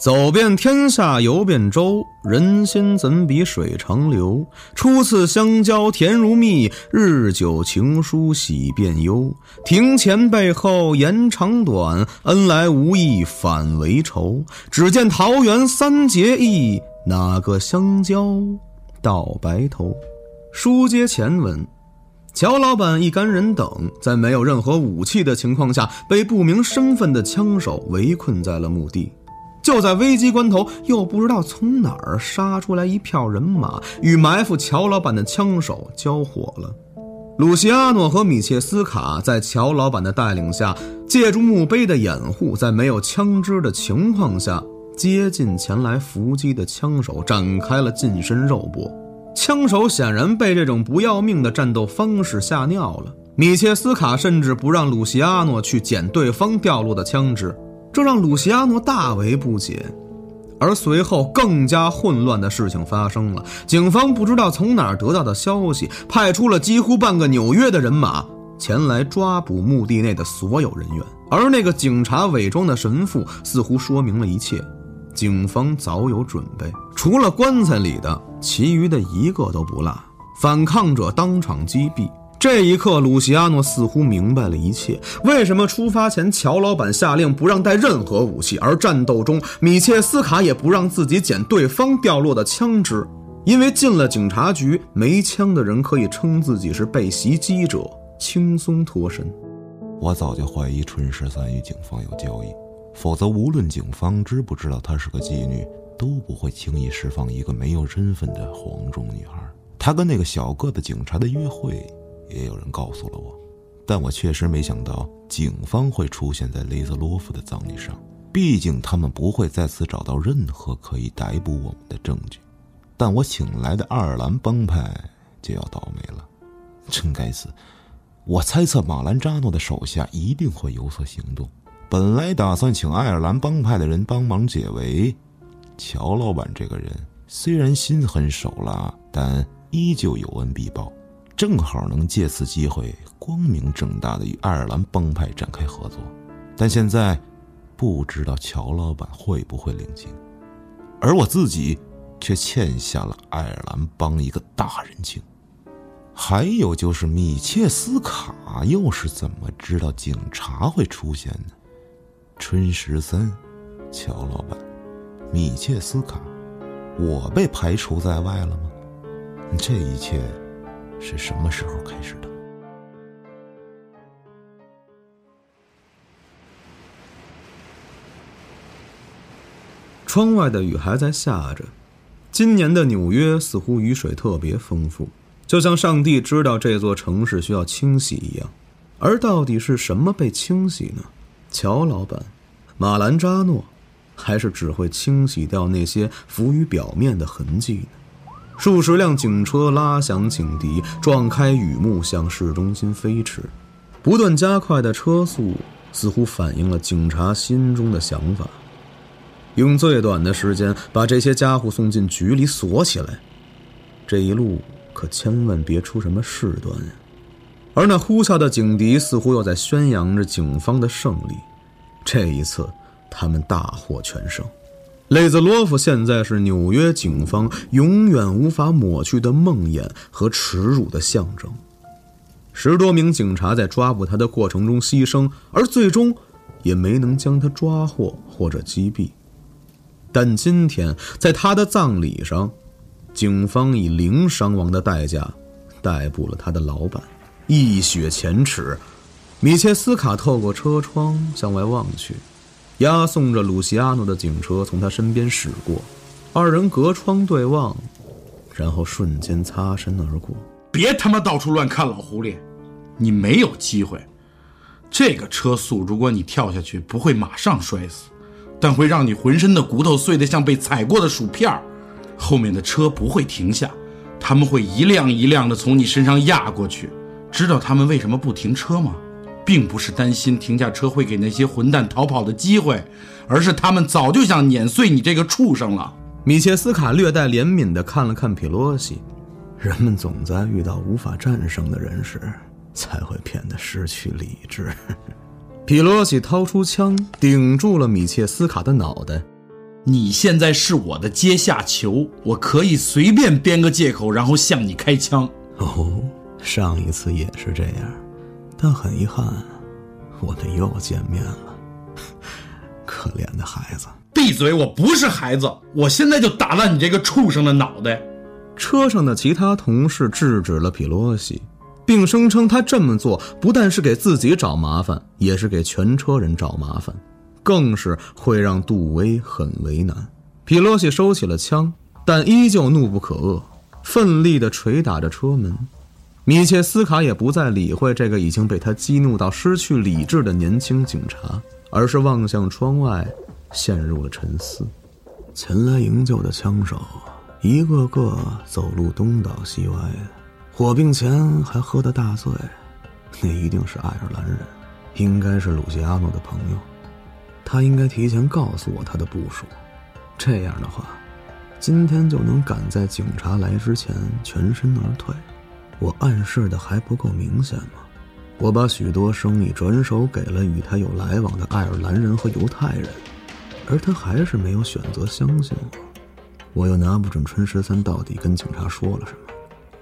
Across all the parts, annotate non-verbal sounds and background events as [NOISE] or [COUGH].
走遍天下游遍洲，人心怎比水长流？初次相交甜如蜜，日久情疏喜变忧。庭前背后言长短，恩来无意反为仇。只见桃园三结义，哪个相交到白头？书接前文，乔老板一干人等在没有任何武器的情况下，被不明身份的枪手围困在了墓地。就在危机关头，又不知道从哪儿杀出来一票人马，与埋伏乔老板的枪手交火了。鲁西阿诺和米切斯卡在乔老板的带领下，借助墓碑的掩护，在没有枪支的情况下，接近前来伏击的枪手，展开了近身肉搏。枪手显然被这种不要命的战斗方式吓尿了。米切斯卡甚至不让鲁西阿诺去捡对方掉落的枪支。这让鲁西阿诺大为不解，而随后更加混乱的事情发生了。警方不知道从哪儿得到的消息，派出了几乎半个纽约的人马前来抓捕墓地内的所有人员。而那个警察伪装的神父似乎说明了一切，警方早有准备，除了棺材里的，其余的一个都不落。反抗者当场击毙。这一刻，鲁西阿诺似乎明白了一切。为什么出发前乔老板下令不让带任何武器，而战斗中米切斯卡也不让自己捡对方掉落的枪支？因为进了警察局，没枪的人可以称自己是被袭击者，轻松脱身。我早就怀疑春十三与警方有交易，否则无论警方知不知道她是个妓女，都不会轻易释放一个没有身份的黄种女孩。她跟那个小个子警察的约会。也有人告诉了我，但我确实没想到警方会出现在雷泽洛夫的葬礼上。毕竟他们不会再次找到任何可以逮捕我们的证据。但我请来的爱尔兰帮派就要倒霉了，真该死！我猜测马兰扎诺的手下一定会有所行动。本来打算请爱尔兰帮派的人帮忙解围，乔老板这个人虽然心狠手辣，但依旧有恩必报。正好能借此机会光明正大的与爱尔兰帮派展开合作，但现在不知道乔老板会不会领情，而我自己却欠下了爱尔兰帮一个大人情。还有就是米切斯卡又是怎么知道警察会出现呢？春十三，乔老板，米切斯卡，我被排除在外了吗？这一切。是什么时候开始的？窗外的雨还在下着，今年的纽约似乎雨水特别丰富，就像上帝知道这座城市需要清洗一样。而到底是什么被清洗呢？乔老板、马兰扎诺，还是只会清洗掉那些浮于表面的痕迹呢？数十辆警车拉响警笛，撞开雨幕，向市中心飞驰。不断加快的车速，似乎反映了警察心中的想法：用最短的时间把这些家伙送进局里锁起来。这一路可千万别出什么事端呀！而那呼啸的警笛似乎又在宣扬着警方的胜利。这一次，他们大获全胜。雷兹洛夫现在是纽约警方永远无法抹去的梦魇和耻辱的象征。十多名警察在抓捕他的过程中牺牲，而最终也没能将他抓获或者击毙。但今天，在他的葬礼上，警方以零伤亡的代价逮捕了他的老板，一雪前耻。米切斯卡透过车窗向外望去。押送着鲁西阿诺的警车从他身边驶过，二人隔窗对望，然后瞬间擦身而过。别他妈到处乱看，老狐狸，你没有机会。这个车速，如果你跳下去，不会马上摔死，但会让你浑身的骨头碎得像被踩过的薯片儿后面的车不会停下，他们会一辆一辆的从你身上压过去。知道他们为什么不停车吗？并不是担心停下车会给那些混蛋逃跑的机会，而是他们早就想碾碎你这个畜生了。米切斯卡略带怜悯地看了看皮洛西，人们总在遇到无法战胜的人时，才会变得失去理智。[LAUGHS] 皮洛西掏出枪顶住了米切斯卡的脑袋，你现在是我的阶下囚，我可以随便编个借口，然后向你开枪。哦，上一次也是这样，但很遗憾，我们又见面了。可怜的孩子，闭嘴！我不是孩子，我现在就打烂你这个畜生的脑袋！车上的其他同事制止了皮洛西，并声称他这么做不但是给自己找麻烦，也是给全车人找麻烦，更是会让杜威很为难。皮洛西收起了枪，但依旧怒不可遏，奋力地捶打着车门。米切斯卡也不再理会这个已经被他激怒到失去理智的年轻警察。而是望向窗外，陷入了沉思。前来营救的枪手，一个个走路东倒西歪的，火并前还喝得大醉。那一定是爱尔兰人，应该是鲁西阿诺的朋友。他应该提前告诉我他的部署，这样的话，今天就能赶在警察来之前全身而退。我暗示的还不够明显吗？我把许多生意转手给了与他有来往的爱尔兰人和犹太人，而他还是没有选择相信我。我又拿不准春十三到底跟警察说了什么，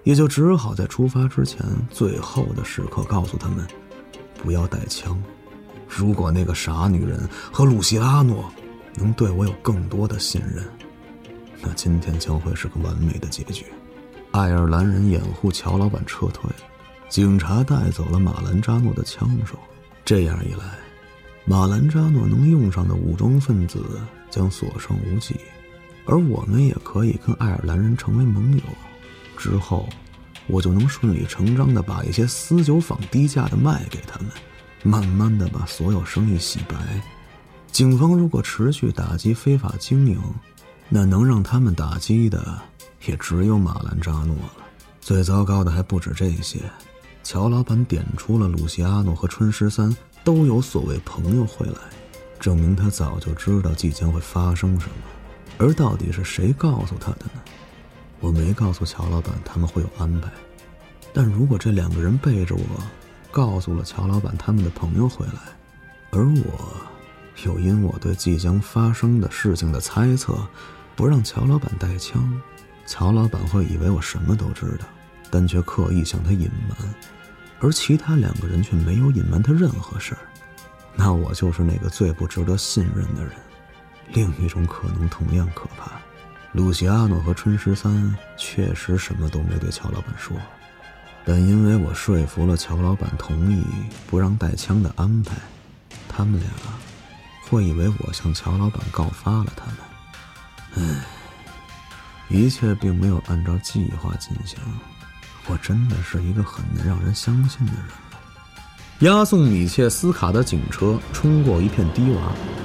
也就只好在出发之前最后的时刻告诉他们，不要带枪。如果那个傻女人和鲁西阿诺能对我有更多的信任，那今天将会是个完美的结局。爱尔兰人掩护乔老板撤退。警察带走了马兰扎诺的枪手，这样一来，马兰扎诺能用上的武装分子将所剩无几，而我们也可以跟爱尔兰人成为盟友。之后，我就能顺理成章地把一些私酒坊低价的卖给他们，慢慢地把所有生意洗白。警方如果持续打击非法经营，那能让他们打击的也只有马兰扎诺了。最糟糕的还不止这些。乔老板点出了鲁西阿诺和春十三都有所谓朋友会来，证明他早就知道即将会发生什么。而到底是谁告诉他的呢？我没告诉乔老板他们会有安排，但如果这两个人背着我，告诉了乔老板他们的朋友会来，而我又因我对即将发生的事情的猜测，不让乔老板带枪，乔老板会以为我什么都知道，但却刻意向他隐瞒。而其他两个人却没有隐瞒他任何事儿，那我就是那个最不值得信任的人。另一种可能同样可怕，鲁西阿诺和春十三确实什么都没对乔老板说，但因为我说服了乔老板同意不让带枪的安排，他们俩会以为我向乔老板告发了他们。唉，一切并没有按照计划进行。我真的是一个很难让人相信的人。押送米切斯卡的警车冲过一片低洼，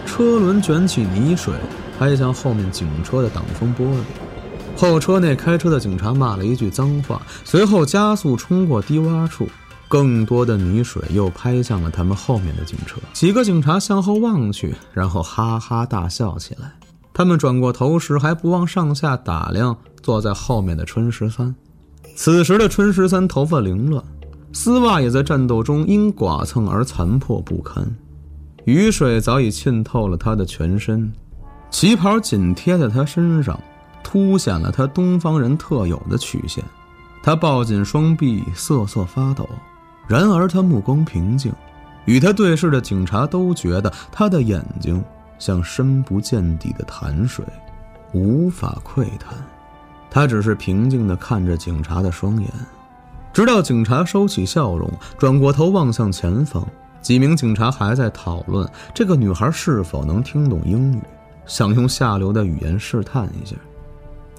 车轮卷起泥水，拍向后面警车的挡风玻璃。后车内开车的警察骂了一句脏话，随后加速冲过低洼处，更多的泥水又拍向了他们后面的警车。几个警察向后望去，然后哈哈大笑起来。他们转过头时，还不忘上下打量坐在后面的春十三。此时的春十三头发凌乱，丝袜也在战斗中因剐蹭而残破不堪，雨水早已浸透了他的全身，旗袍紧贴在他身上，凸显了他东方人特有的曲线。他抱紧双臂，瑟瑟发抖。然而他目光平静，与他对视的警察都觉得他的眼睛像深不见底的潭水，无法窥探。他只是平静地看着警察的双眼，直到警察收起笑容，转过头望向前方。几名警察还在讨论这个女孩是否能听懂英语，想用下流的语言试探一下。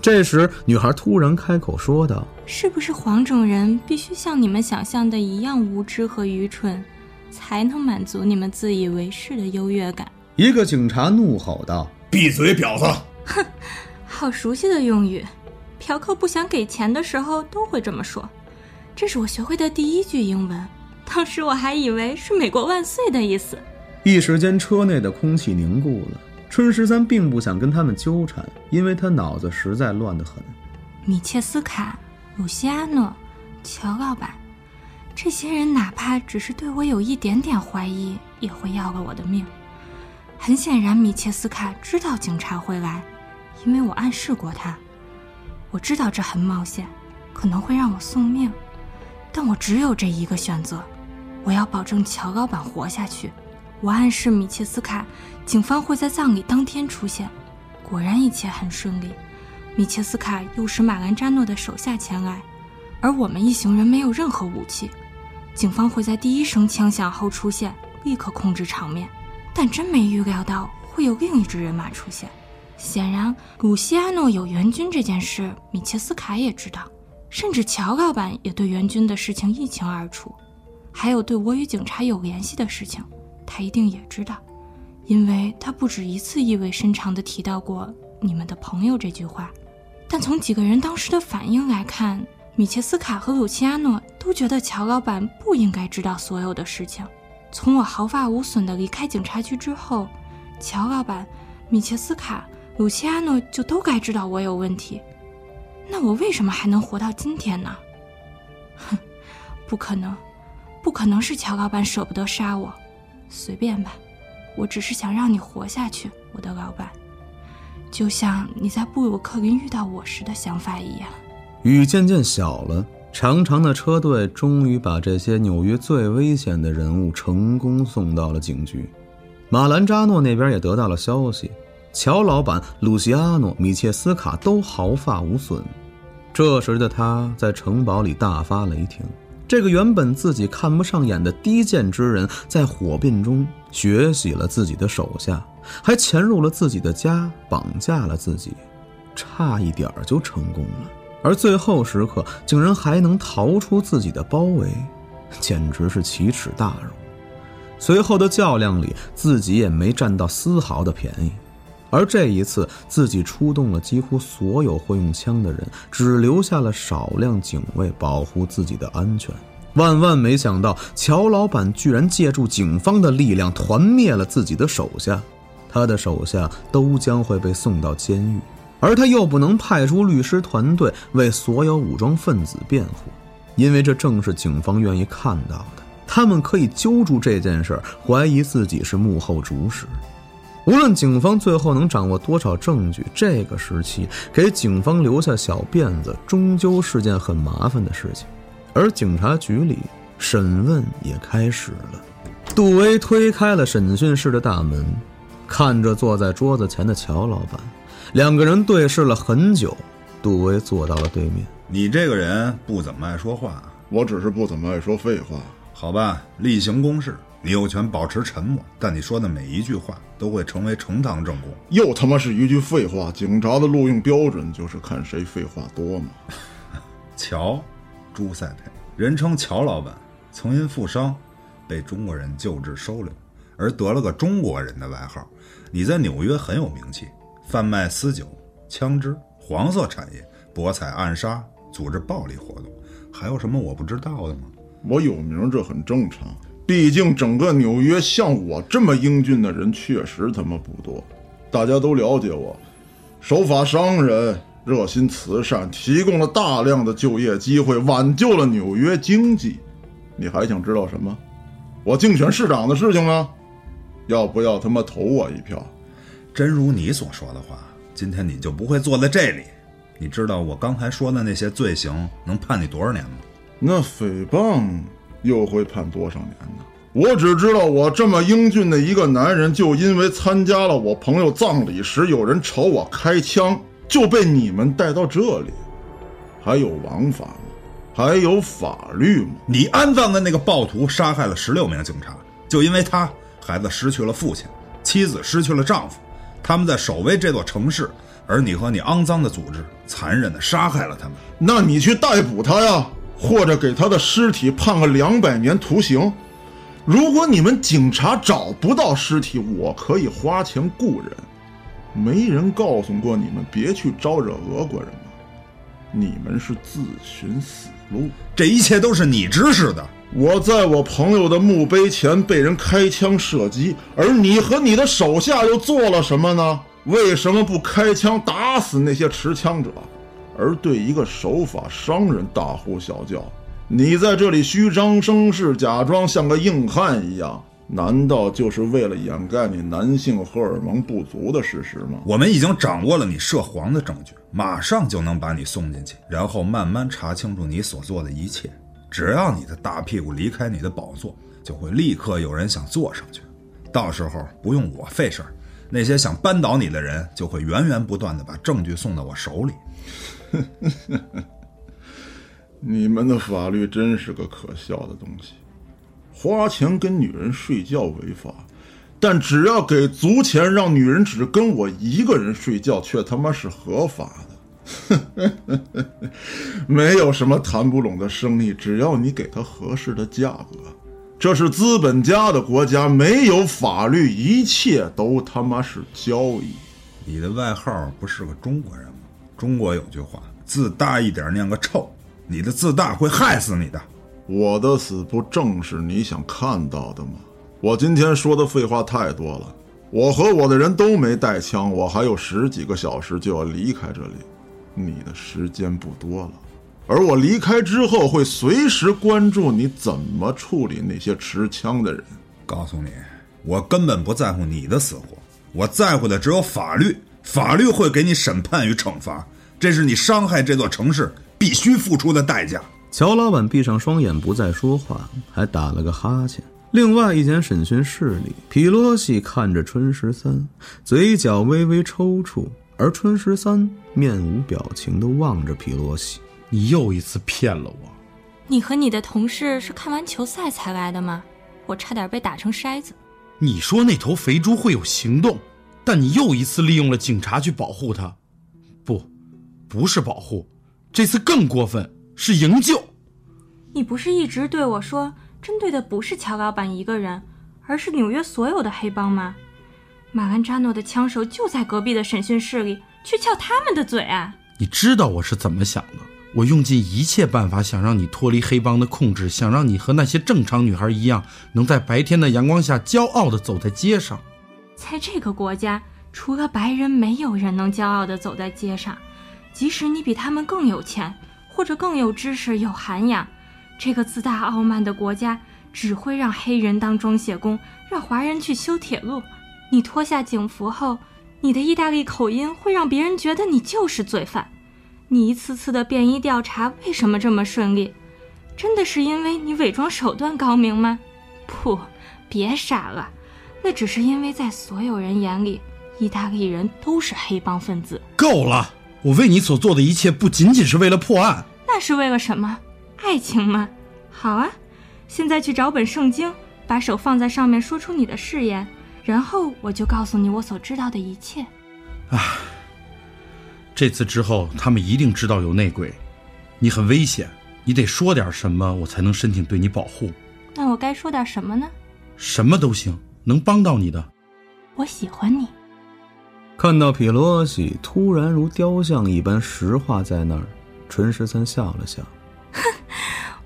这时，女孩突然开口说道：“是不是黄种人必须像你们想象的一样无知和愚蠢，才能满足你们自以为是的优越感？”一个警察怒吼道：“闭嘴，婊子！”哼，好熟悉的用语。嫖客不想给钱的时候都会这么说，这是我学会的第一句英文。当时我还以为是“美国万岁”的意思。一时间，车内的空气凝固了。春十三并不想跟他们纠缠，因为他脑子实在乱得很。米切斯卡、鲁西阿诺、乔老板，这些人哪怕只是对我有一点点怀疑，也会要了我的命。很显然，米切斯卡知道警察会来，因为我暗示过他。我知道这很冒险，可能会让我送命，但我只有这一个选择，我要保证乔老板活下去。我暗示米切斯卡，警方会在葬礼当天出现。果然一切很顺利，米切斯卡诱使马兰扎诺的手下前来，而我们一行人没有任何武器。警方会在第一声枪响后出现，立刻控制场面。但真没预料到会有另一支人马出现。显然，鲁西阿诺有援军这件事，米切斯卡也知道，甚至乔老板也对援军的事情一清二楚。还有对我与警察有联系的事情，他一定也知道，因为他不止一次意味深长地提到过“你们的朋友”这句话。但从几个人当时的反应来看，米切斯卡和鲁西阿诺都觉得乔老板不应该知道所有的事情。从我毫发无损地离开警察局之后，乔老板、米切斯卡。鲁奇阿诺就都该知道我有问题，那我为什么还能活到今天呢？哼，不可能，不可能是乔老板舍不得杀我，随便吧，我只是想让你活下去，我的老板，就像你在布鲁克林遇到我时的想法一样。雨渐渐小了，长长的车队终于把这些纽约最危险的人物成功送到了警局，马兰扎诺那边也得到了消息。乔老板、鲁西阿诺、米切斯卡都毫发无损。这时的他在城堡里大发雷霆。这个原本自己看不上眼的低贱之人，在火并中血洗了自己的手下，还潜入了自己的家，绑架了自己，差一点就成功了。而最后时刻，竟然还能逃出自己的包围，简直是奇耻大辱。随后的较量里，自己也没占到丝毫的便宜。而这一次，自己出动了几乎所有会用枪的人，只留下了少量警卫保护自己的安全。万万没想到，乔老板居然借助警方的力量团灭了自己的手下，他的手下都将会被送到监狱，而他又不能派出律师团队为所有武装分子辩护，因为这正是警方愿意看到的。他们可以揪住这件事，怀疑自己是幕后主使。无论警方最后能掌握多少证据，这个时期给警方留下小辫子，终究是件很麻烦的事情。而警察局里，审问也开始了。杜威推开了审讯室的大门，看着坐在桌子前的乔老板，两个人对视了很久。杜威坐到了对面。你这个人不怎么爱说话，我只是不怎么爱说废话。好吧，例行公事。你有权保持沉默，但你说的每一句话都会成为呈堂证供。又他妈是一句废话！警察的录用标准就是看谁废话多嘛。[LAUGHS] 乔，朱塞佩，人称乔老板，曾因负伤被中国人救治收留，而得了个中国人的外号。你在纽约很有名气，贩卖私酒、枪支、黄色产业、博彩、暗杀、组织暴力活动，还有什么我不知道的吗？我有名，这很正常。毕竟，整个纽约像我这么英俊的人确实他妈不多。大家都了解我，守法商人，热心慈善，提供了大量的就业机会，挽救了纽约经济。你还想知道什么？我竞选市长的事情呢？要不要他妈投我一票？真如你所说的话，今天你就不会坐在这里。你知道我刚才说的那些罪行能判你多少年吗？那诽谤。又会判多少年呢？我只知道，我这么英俊的一个男人，就因为参加了我朋友葬礼时有人朝我开枪，就被你们带到这里。还有王法吗？还有法律吗？你安葬的那个暴徒杀害了十六名警察，就因为他，孩子失去了父亲，妻子失去了丈夫，他们在守卫这座城市，而你和你肮脏的组织残忍地杀害了他们。那你去逮捕他呀！或者给他的尸体判个两百年徒刑。如果你们警察找不到尸体，我可以花钱雇人。没人告诉过你们别去招惹俄国人吗？你们是自寻死路。这一切都是你指使的。我在我朋友的墓碑前被人开枪射击，而你和你的手下又做了什么呢？为什么不开枪打死那些持枪者？而对一个守法商人大呼小叫，你在这里虚张声势，假装像个硬汉一样，难道就是为了掩盖你男性荷尔蒙不足的事实吗？我们已经掌握了你涉黄的证据，马上就能把你送进去，然后慢慢查清楚你所做的一切。只要你的大屁股离开你的宝座，就会立刻有人想坐上去。到时候不用我费事儿，那些想扳倒你的人就会源源不断的把证据送到我手里。[LAUGHS] 你们的法律真是个可笑的东西。花钱跟女人睡觉违法，但只要给足钱让女人只跟我一个人睡觉，却他妈是合法的。[LAUGHS] 没有什么谈不拢的生意，只要你给他合适的价格。这是资本家的国家，没有法律，一切都他妈是交易。你的外号不是个中国人吗？中国有句话，自大一点念个臭。你的自大会害死你的。我的死不正是你想看到的吗？我今天说的废话太多了。我和我的人都没带枪，我还有十几个小时就要离开这里，你的时间不多了。而我离开之后，会随时关注你怎么处理那些持枪的人。告诉你，我根本不在乎你的死活，我在乎的只有法律。法律会给你审判与惩罚，这是你伤害这座城市必须付出的代价。乔老板闭上双眼，不再说话，还打了个哈欠。另外一间审讯室里，皮洛西看着春十三，嘴角微微抽搐，而春十三面无表情地望着皮洛西。你又一次骗了我。你和你的同事是看完球赛才来的吗？我差点被打成筛子。你说那头肥猪会有行动，但你又一次利用了警察去保护它。不，不是保护，这次更过分，是营救。你不是一直对我说，针对的不是乔老板一个人，而是纽约所有的黑帮吗？马兰扎诺的枪手就在隔壁的审讯室里，去撬他们的嘴啊！你知道我是怎么想的？我用尽一切办法想让你脱离黑帮的控制，想让你和那些正常女孩一样，能在白天的阳光下骄傲地走在街上。在这个国家，除了白人，没有人能骄傲地走在街上，即使你比他们更有钱，或者更有知识、有涵养。这个自大傲慢的国家只会让黑人当装卸工，让华人去修铁路。你脱下警服后，你的意大利口音会让别人觉得你就是罪犯。你一次次的便衣调查为什么这么顺利？真的是因为你伪装手段高明吗？不，别傻了，那只是因为在所有人眼里，意大利人都是黑帮分子。够了！我为你所做的一切不仅仅是为了破案，那是为了什么？爱情吗？好啊，现在去找本圣经，把手放在上面，说出你的誓言，然后我就告诉你我所知道的一切。啊！这次之后，他们一定知道有内鬼，你很危险，你得说点什么，我才能申请对你保护。那我该说点什么呢？什么都行，能帮到你的。我喜欢你。看到皮洛西突然如雕像一般石化在那儿，纯十三笑了笑。哼，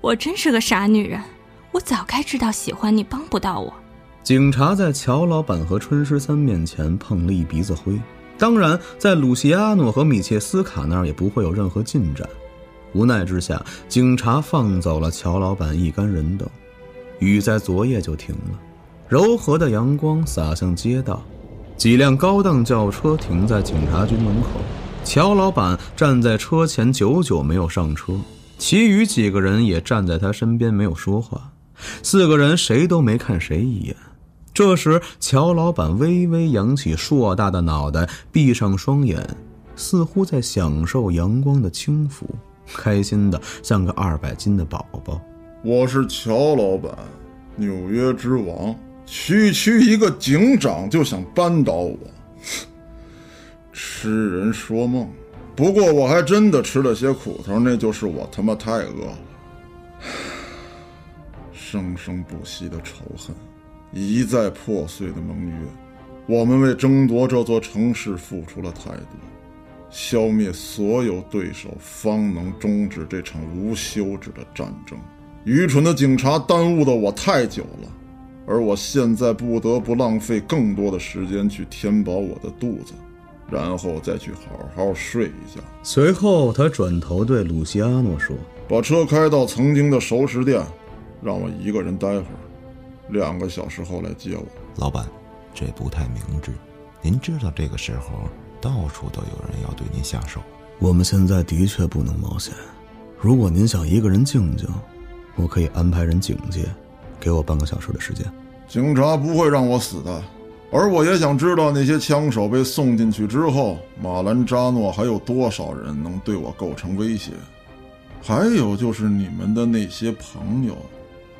我真是个傻女人，我早该知道喜欢你帮不到我。警察在乔老板和春十三面前碰了一鼻子灰。当然，在鲁西亚诺和米切斯卡那儿也不会有任何进展。无奈之下，警察放走了乔老板一干人等。雨在昨夜就停了，柔和的阳光洒向街道。几辆高档轿车停在警察局门口，乔老板站在车前，久久没有上车。其余几个人也站在他身边，没有说话。四个人谁都没看谁一眼。这时，乔老板微微扬起硕大的脑袋，闭上双眼，似乎在享受阳光的轻抚，开心的像个二百斤的宝宝。我是乔老板，纽约之王，区区一个警长就想扳倒我，痴人说梦。不过我还真的吃了些苦头，那就是我他妈太饿了，生生不息的仇恨。一再破碎的盟约，我们为争夺这座城市付出了太多，消灭所有对手，方能终止这场无休止的战争。愚蠢的警察耽误的我太久了，而我现在不得不浪费更多的时间去填饱我的肚子，然后再去好好睡一觉。随后，他转头对鲁西阿诺说：“把车开到曾经的熟食店，让我一个人待会儿。”两个小时后来接我。老板，这不太明智。您知道这个时候到处都有人要对您下手。我们现在的确不能冒险。如果您想一个人静静，我可以安排人警戒，给我半个小时的时间。警察不会让我死的，而我也想知道那些枪手被送进去之后，马兰扎诺还有多少人能对我构成威胁？还有就是你们的那些朋友，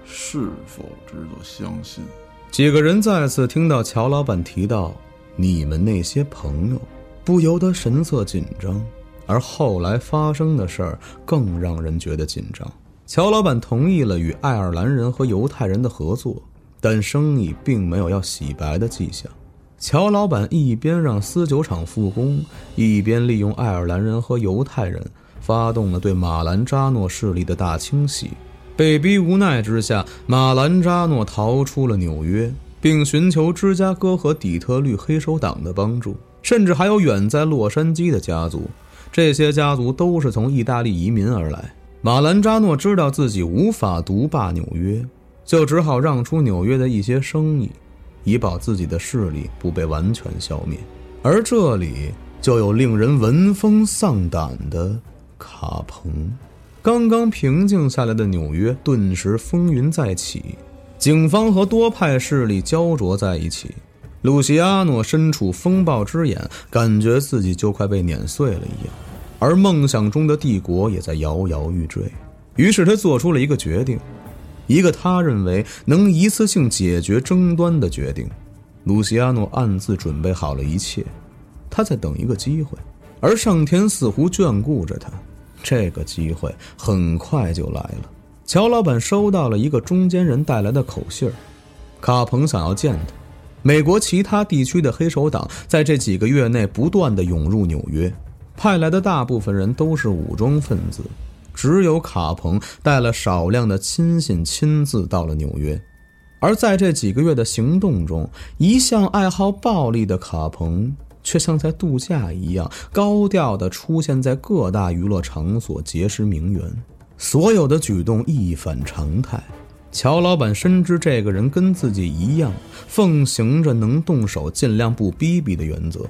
是否值得相信？几个人再次听到乔老板提到你们那些朋友，不由得神色紧张。而后来发生的事儿更让人觉得紧张。乔老板同意了与爱尔兰人和犹太人的合作，但生意并没有要洗白的迹象。乔老板一边让私酒厂复工，一边利用爱尔兰人和犹太人发动了对马兰扎诺势力的大清洗。被逼无奈之下，马兰扎诺逃出了纽约，并寻求芝加哥和底特律黑手党的帮助，甚至还有远在洛杉矶的家族。这些家族都是从意大利移民而来。马兰扎诺知道自己无法独霸纽约，就只好让出纽约的一些生意，以保自己的势力不被完全消灭。而这里就有令人闻风丧胆的卡彭。刚刚平静下来的纽约顿时风云再起，警方和多派势力焦灼在一起。路西阿诺身处风暴之眼，感觉自己就快被碾碎了一样，而梦想中的帝国也在摇摇欲坠。于是他做出了一个决定，一个他认为能一次性解决争端的决定。路西阿诺暗自准备好了一切，他在等一个机会，而上天似乎眷顾着他。这个机会很快就来了。乔老板收到了一个中间人带来的口信儿，卡彭想要见他。美国其他地区的黑手党在这几个月内不断的涌入纽约，派来的大部分人都是武装分子，只有卡彭带了少量的亲信亲自到了纽约。而在这几个月的行动中，一向爱好暴力的卡彭却像在度假一样，高调的出现在各大娱乐场所结识名媛，所有的举动一反常态。乔老板深知这个人跟自己一样，奉行着能动手尽量不逼逼的原则。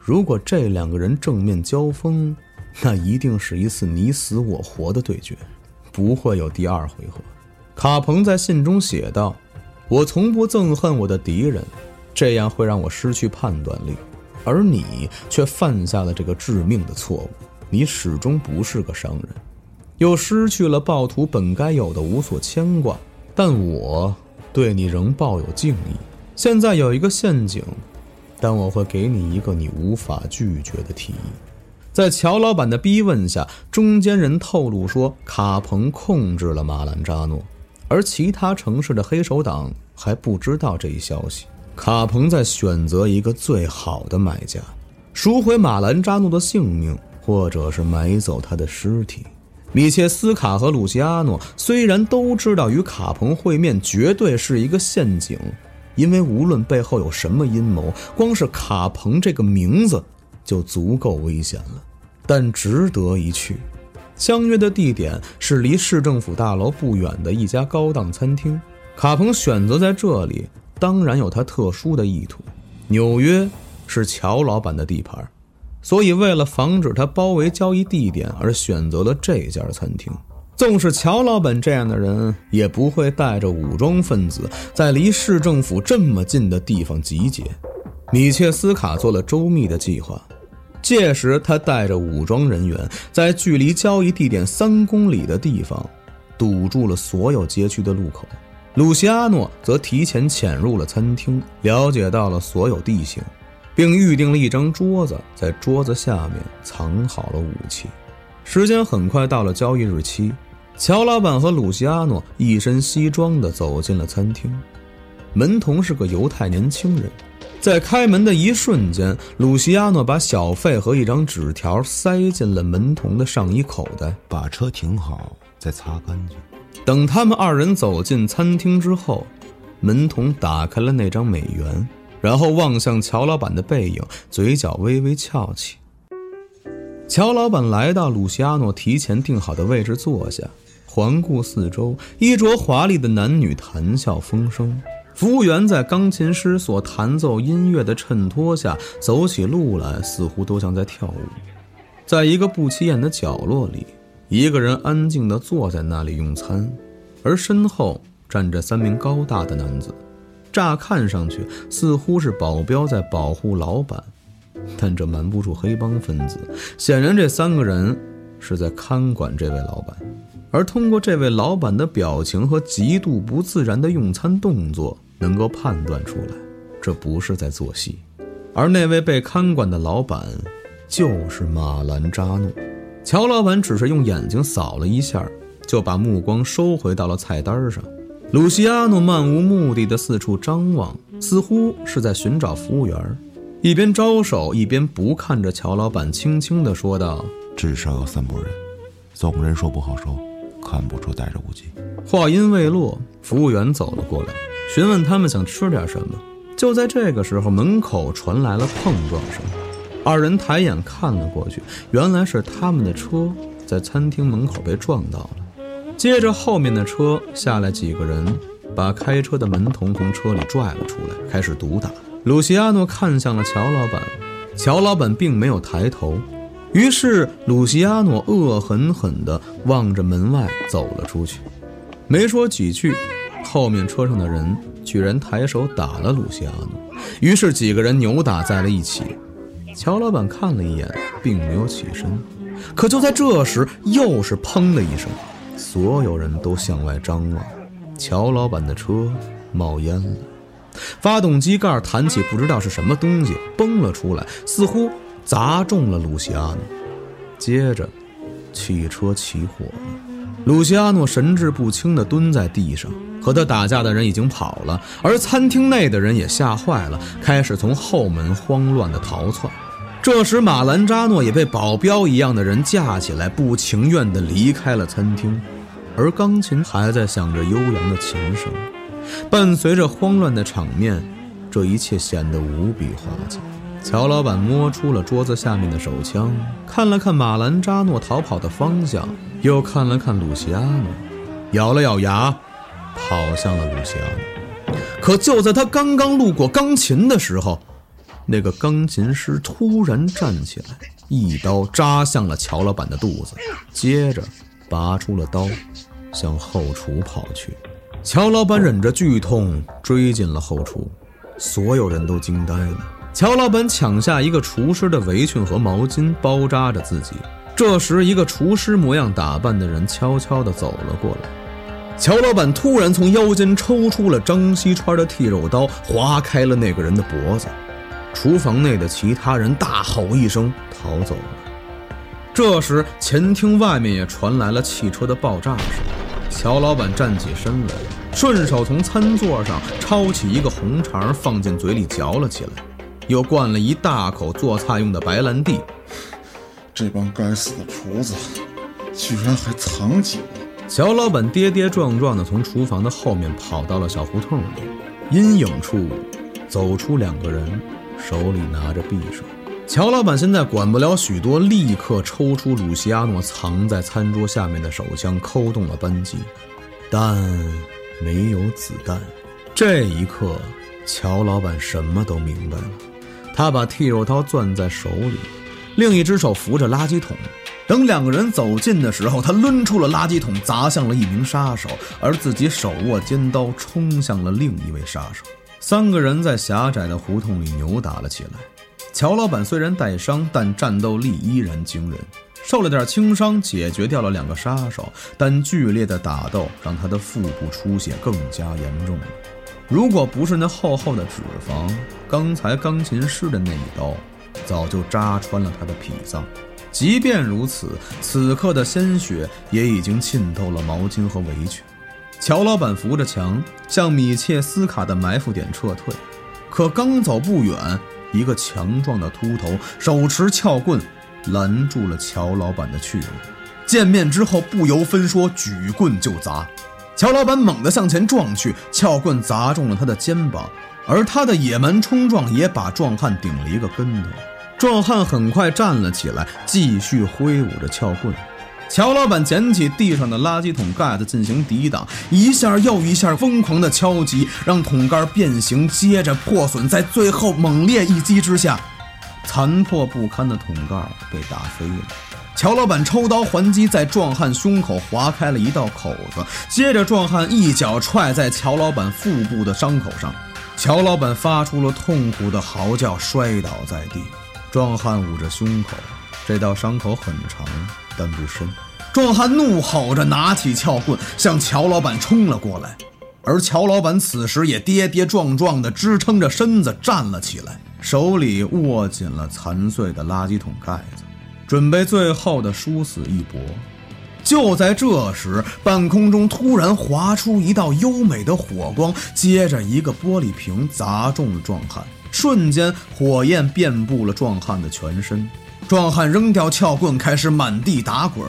如果这两个人正面交锋，那一定是一次你死我活的对决，不会有第二回合。卡彭在信中写道：“我从不憎恨我的敌人，这样会让我失去判断力，而你却犯下了这个致命的错误。你始终不是个商人，又失去了暴徒本该有的无所牵挂。”但我对你仍抱有敬意。现在有一个陷阱，但我会给你一个你无法拒绝的提议。在乔老板的逼问下，中间人透露说，卡彭控制了马兰扎诺，而其他城市的黑手党还不知道这一消息。卡彭在选择一个最好的买家，赎回马兰扎诺的性命，或者是买走他的尸体。米切斯卡和鲁西阿诺虽然都知道与卡彭会面绝对是一个陷阱，因为无论背后有什么阴谋，光是卡彭这个名字就足够危险了。但值得一去。相约的地点是离市政府大楼不远的一家高档餐厅。卡彭选择在这里，当然有他特殊的意图。纽约是乔老板的地盘。所以，为了防止他包围交易地点而选择了这家餐厅。纵使乔老板这样的人，也不会带着武装分子在离市政府这么近的地方集结。米切斯卡做了周密的计划，届时他带着武装人员在距离交易地点三公里的地方堵住了所有街区的路口。鲁西阿诺则提前潜入了餐厅，了解到了所有地形。并预定了一张桌子，在桌子下面藏好了武器。时间很快到了交易日期，乔老板和鲁西阿诺一身西装地走进了餐厅。门童是个犹太年轻人，在开门的一瞬间，鲁西阿诺把小费和一张纸条塞进了门童的上衣口袋，把车停好，再擦干净。等他们二人走进餐厅之后，门童打开了那张美元。然后望向乔老板的背影，嘴角微微翘起。乔老板来到鲁西阿诺提前定好的位置坐下，环顾四周，衣着华丽的男女谈笑风生。服务员在钢琴师所弹奏音乐的衬托下走起路来，似乎都像在跳舞。在一个不起眼的角落里，一个人安静地坐在那里用餐，而身后站着三名高大的男子。乍看上去似乎是保镖在保护老板，但这瞒不住黑帮分子。显然，这三个人是在看管这位老板，而通过这位老板的表情和极度不自然的用餐动作。能够判断出来，这不是在做戏，而那位被看管的老板就是马兰扎诺。乔老板只是用眼睛扫了一下，就把目光收回到了菜单上。鲁西亚诺漫无目的的四处张望，似乎是在寻找服务员，一边招手一边不看着乔老板，轻轻地说道：“至少有三拨人，总人数不好说，看不出带着武器。”话音未落，服务员走了过来。询问他们想吃点什么，就在这个时候，门口传来了碰撞声。二人抬眼看了过去，原来是他们的车在餐厅门口被撞到了。接着，后面的车下来几个人，把开车的门童从车里拽了出来，开始毒打。鲁西亚诺看向了乔老板，乔老板并没有抬头，于是鲁西亚诺恶狠狠地望着门外走了出去，没说几句。后面车上的人居然抬手打了鲁西亚诺，于是几个人扭打在了一起。乔老板看了一眼，并没有起身。可就在这时，又是砰的一声，所有人都向外张望。乔老板的车冒烟了，发动机盖弹起，不知道是什么东西崩了出来，似乎砸中了鲁西阿诺。接着，汽车起火了。鲁西阿诺神志不清地蹲在地上，和他打架的人已经跑了，而餐厅内的人也吓坏了，开始从后门慌乱地逃窜。这时，马兰扎诺也被保镖一样的人架起来，不情愿地离开了餐厅，而钢琴还在响着悠扬的琴声。伴随着慌乱的场面，这一切显得无比滑稽。乔老板摸出了桌子下面的手枪，看了看马兰扎诺逃跑的方向，又看了看鲁西亚诺，咬了咬牙，跑向了鲁西亚诺。可就在他刚刚路过钢琴的时候，那个钢琴师突然站起来，一刀扎向了乔老板的肚子，接着拔出了刀，向后厨跑去。乔老板忍着剧痛追进了后厨，所有人都惊呆了。乔老板抢下一个厨师的围裙和毛巾，包扎着自己。这时，一个厨师模样打扮的人悄悄地走了过来。乔老板突然从腰间抽出了张西川的剃肉刀，划开了那个人的脖子。厨房内的其他人大吼一声，逃走了。这时，前厅外面也传来了汽车的爆炸声。乔老板站起身来，顺手从餐桌上抄起一个红肠，放进嘴里嚼了起来。又灌了一大口做菜用的白兰地，这帮该死的厨子，居然还藏酒！乔老板跌跌撞撞地从厨房的后面跑到了小胡同里，阴影处走出两个人，手里拿着匕首。乔老板现在管不了许多，立刻抽出鲁西亚诺藏在餐桌下面的手枪，扣动了扳机，但没有子弹。这一刻，乔老板什么都明白了。他把剃肉刀攥在手里，另一只手扶着垃圾桶。等两个人走近的时候，他抡出了垃圾桶，砸向了一名杀手，而自己手握尖刀，冲向了另一位杀手。三个人在狭窄的胡同里扭打了起来。乔老板虽然带伤，但战斗力依然惊人，受了点轻伤，解决掉了两个杀手。但剧烈的打斗让他的腹部出血更加严重了。如果不是那厚厚的脂肪，刚才钢琴师的那一刀早就扎穿了他的脾脏。即便如此，此刻的鲜血也已经浸透了毛巾和围裙。乔老板扶着墙向米切斯卡的埋伏点撤退，可刚走不远，一个强壮的秃头手持撬棍拦住了乔老板的去路。见面之后，不由分说，举棍就砸。乔老板猛地向前撞去，撬棍砸中了他的肩膀，而他的野蛮冲撞也把壮汉顶了一个跟头。壮汉很快站了起来，继续挥舞着撬棍。乔老板捡起地上的垃圾桶盖子进行抵挡，一下又一下疯狂的敲击，让桶盖变形，接着破损，在最后猛烈一击之下，残破不堪的桶盖被打飞了。乔老板抽刀还击，在壮汉胸口划开了一道口子，接着壮汉一脚踹在乔老板腹部的伤口上，乔老板发出了痛苦的嚎叫，摔倒在地。壮汉捂着胸口，这道伤口很长，但不深。壮汉怒吼着，拿起撬棍向乔老板冲了过来，而乔老板此时也跌跌撞撞地支撑着身子站了起来，手里握紧了残碎的垃圾桶盖子，准备最后的殊死一搏。就在这时，半空中突然划出一道优美的火光，接着一个玻璃瓶砸中了壮汉，瞬间火焰遍布了壮汉的全身。壮汉扔掉撬棍，开始满地打滚。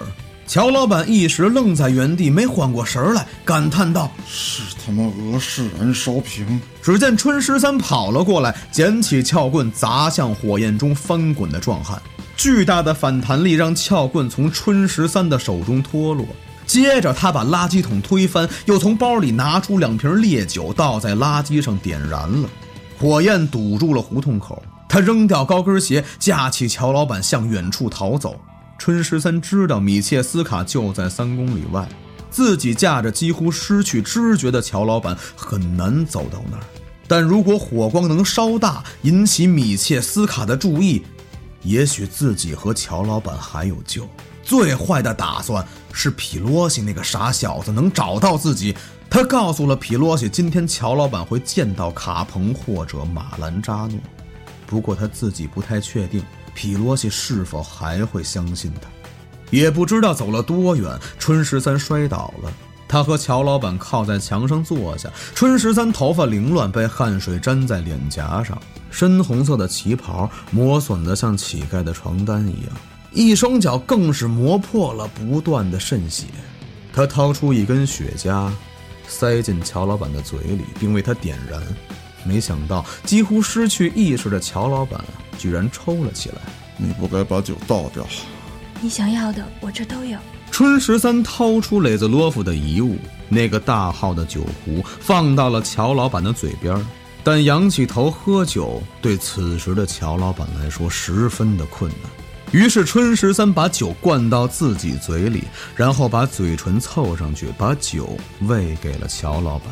乔老板一时愣在原地，没缓过神来，感叹道：“是他妈俄式燃烧瓶！”只见春十三跑了过来，捡起撬棍砸向火焰中翻滚的壮汉。巨大的反弹力让撬棍从春十三的手中脱落。接着，他把垃圾桶推翻，又从包里拿出两瓶烈酒，倒在垃圾上点燃了。火焰堵住了胡同口，他扔掉高跟鞋，架起乔老板向远处逃走。春十三知道米切斯卡就在三公里外，自己驾着几乎失去知觉的乔老板很难走到那儿。但如果火光能稍大，引起米切斯卡的注意，也许自己和乔老板还有救。最坏的打算是皮罗西那个傻小子能找到自己。他告诉了皮罗西，今天乔老板会见到卡彭或者马兰扎诺，不过他自己不太确定。皮罗西是否还会相信他？也不知道走了多远，春十三摔倒了。他和乔老板靠在墙上坐下。春十三头发凌乱，被汗水粘在脸颊上，深红色的旗袍磨损得像乞丐的床单一样，一双脚更是磨破了不断的渗血。他掏出一根雪茄，塞进乔老板的嘴里，并为他点燃。没想到，几乎失去意识的乔老板。居然抽了起来！你不该把酒倒掉。你想要的，我这都有。春十三掏出雷兹洛夫的遗物，那个大号的酒壶，放到了乔老板的嘴边。但仰起头喝酒，对此时的乔老板来说十分的困难。于是春十三把酒灌到自己嘴里，然后把嘴唇凑上去，把酒喂给了乔老板。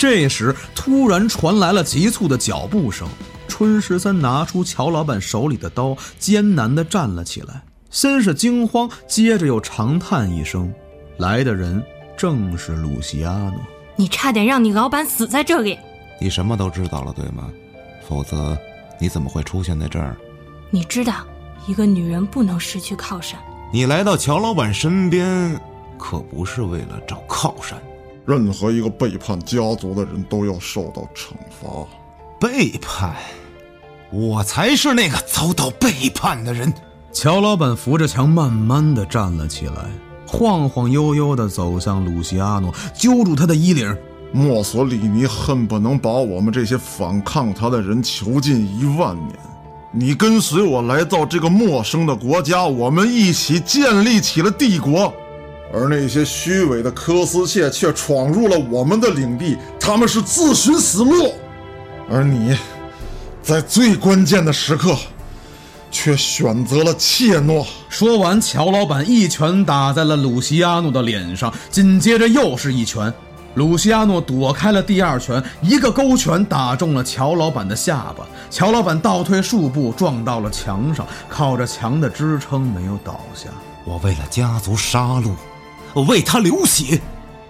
这时，突然传来了急促的脚步声。春十三拿出乔老板手里的刀，艰难地站了起来。先是惊慌，接着又长叹一声。来的人正是鲁西亚诺。你差点让你老板死在这里。你什么都知道了，对吗？否则，你怎么会出现在这儿？你知道，一个女人不能失去靠山。你来到乔老板身边，可不是为了找靠山。任何一个背叛家族的人都要受到惩罚。背叛。我才是那个遭到背叛的人。乔老板扶着墙，慢慢的站了起来，晃晃悠悠的走向鲁西阿诺，揪住他的衣领。墨索里尼恨不能把我们这些反抗他的人囚禁一万年。你跟随我来到这个陌生的国家，我们一起建立起了帝国，而那些虚伪的科斯切却闯入了我们的领地，他们是自寻死路，而你。在最关键的时刻，却选择了怯懦。说完，乔老板一拳打在了鲁西亚诺的脸上，紧接着又是一拳。鲁西亚诺躲开了第二拳，一个勾拳打中了乔老板的下巴。乔老板倒退数步，撞到了墙上，靠着墙的支撑没有倒下。我为了家族杀戮，我我为他流血，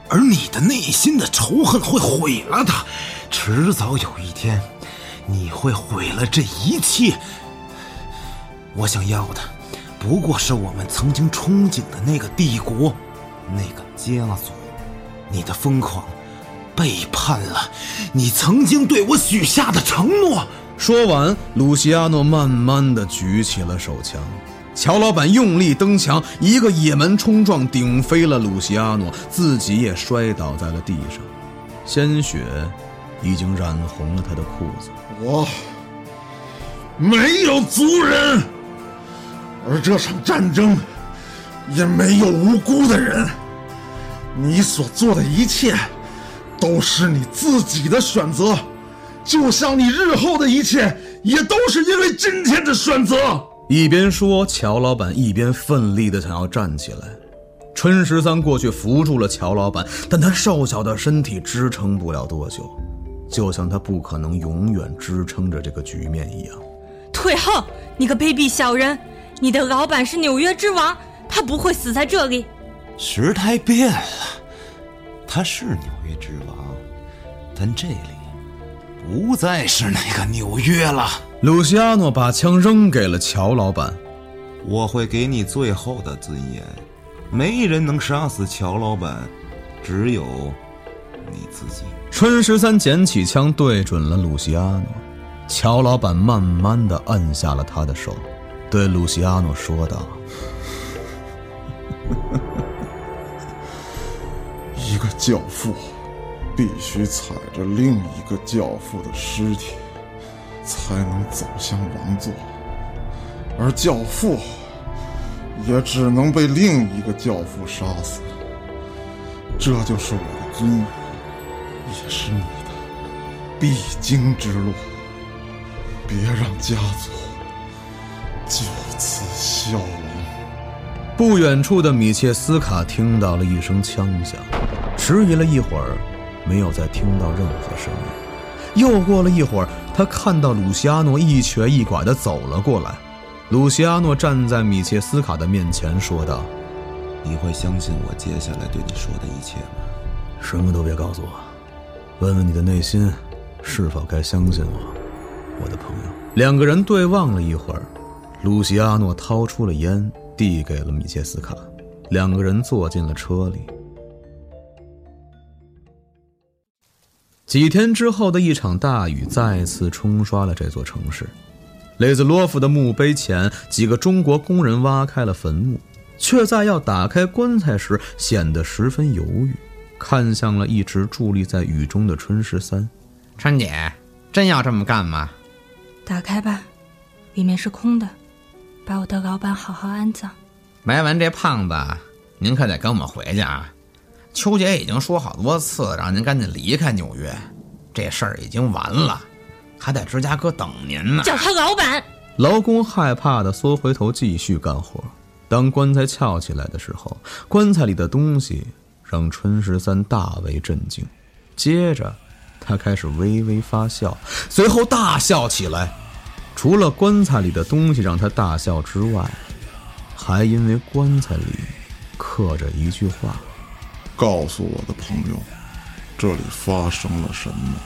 而你的内心的仇恨会毁了他，迟早有一天。你会毁了这一切。我想要的，不过是我们曾经憧憬的那个帝国，那个家族。你的疯狂，背叛了你曾经对我许下的承诺。说完，鲁西亚诺慢慢的举起了手枪。乔老板用力蹬墙，一个野蛮冲撞，顶飞了鲁西亚诺，自己也摔倒在了地上，鲜血。已经染红了他的裤子。我没有族人，而这场战争也没有无辜的人。你所做的一切，都是你自己的选择，就像你日后的一切，也都是因为今天的选择。一边说，乔老板一边奋力的想要站起来。春十三过去扶住了乔老板，但他瘦小的身体支撑不了多久，就像他不可能永远支撑着这个局面一样。退后！你个卑鄙小人！你的老板是纽约之王，他不会死在这里。时代变了，他是纽约之王，但这里不再是那个纽约了。鲁西阿诺把枪扔给了乔老板。我会给你最后的尊严。没人能杀死乔老板，只有你自己。春十三捡起枪，对准了鲁西阿诺。乔老板慢慢的按下了他的手，对鲁西阿诺说道：“ [LAUGHS] 一个教父必须踩着另一个教父的尸体，才能走向王座，而教父……”也只能被另一个教父杀死，这就是我的尊严，也是你的必经之路。别让家族就此消亡。不远处的米切斯卡听到了一声枪响，迟疑了一会儿，没有再听到任何声音。又过了一会儿，他看到鲁西阿诺一瘸一拐地走了过来。鲁西阿诺站在米切斯卡的面前，说道：“你会相信我接下来对你说的一切吗？什么都别告诉我，问问你的内心，是否该相信我，我的朋友。”两个人对望了一会儿，鲁西阿诺掏出了烟，递给了米切斯卡，两个人坐进了车里。几天之后的一场大雨再次冲刷了这座城市。雷兹洛夫的墓碑前，几个中国工人挖开了坟墓，却在要打开棺材时显得十分犹豫，看向了一直伫立在雨中的春十三。春姐，真要这么干吗？打开吧，里面是空的，把我的老板好好安葬。埋完这胖子，您可得跟我们回去啊！秋姐已经说好多次，让您赶紧离开纽约，这事儿已经完了。还在芝加哥等您呢。叫他老板。劳工害怕的缩回头，继续干活。当棺材翘起来的时候，棺材里的东西让春十三大为震惊。接着，他开始微微发笑，随后大笑起来。除了棺材里的东西让他大笑之外，还因为棺材里刻着一句话：“告诉我的朋友，这里发生了什么。”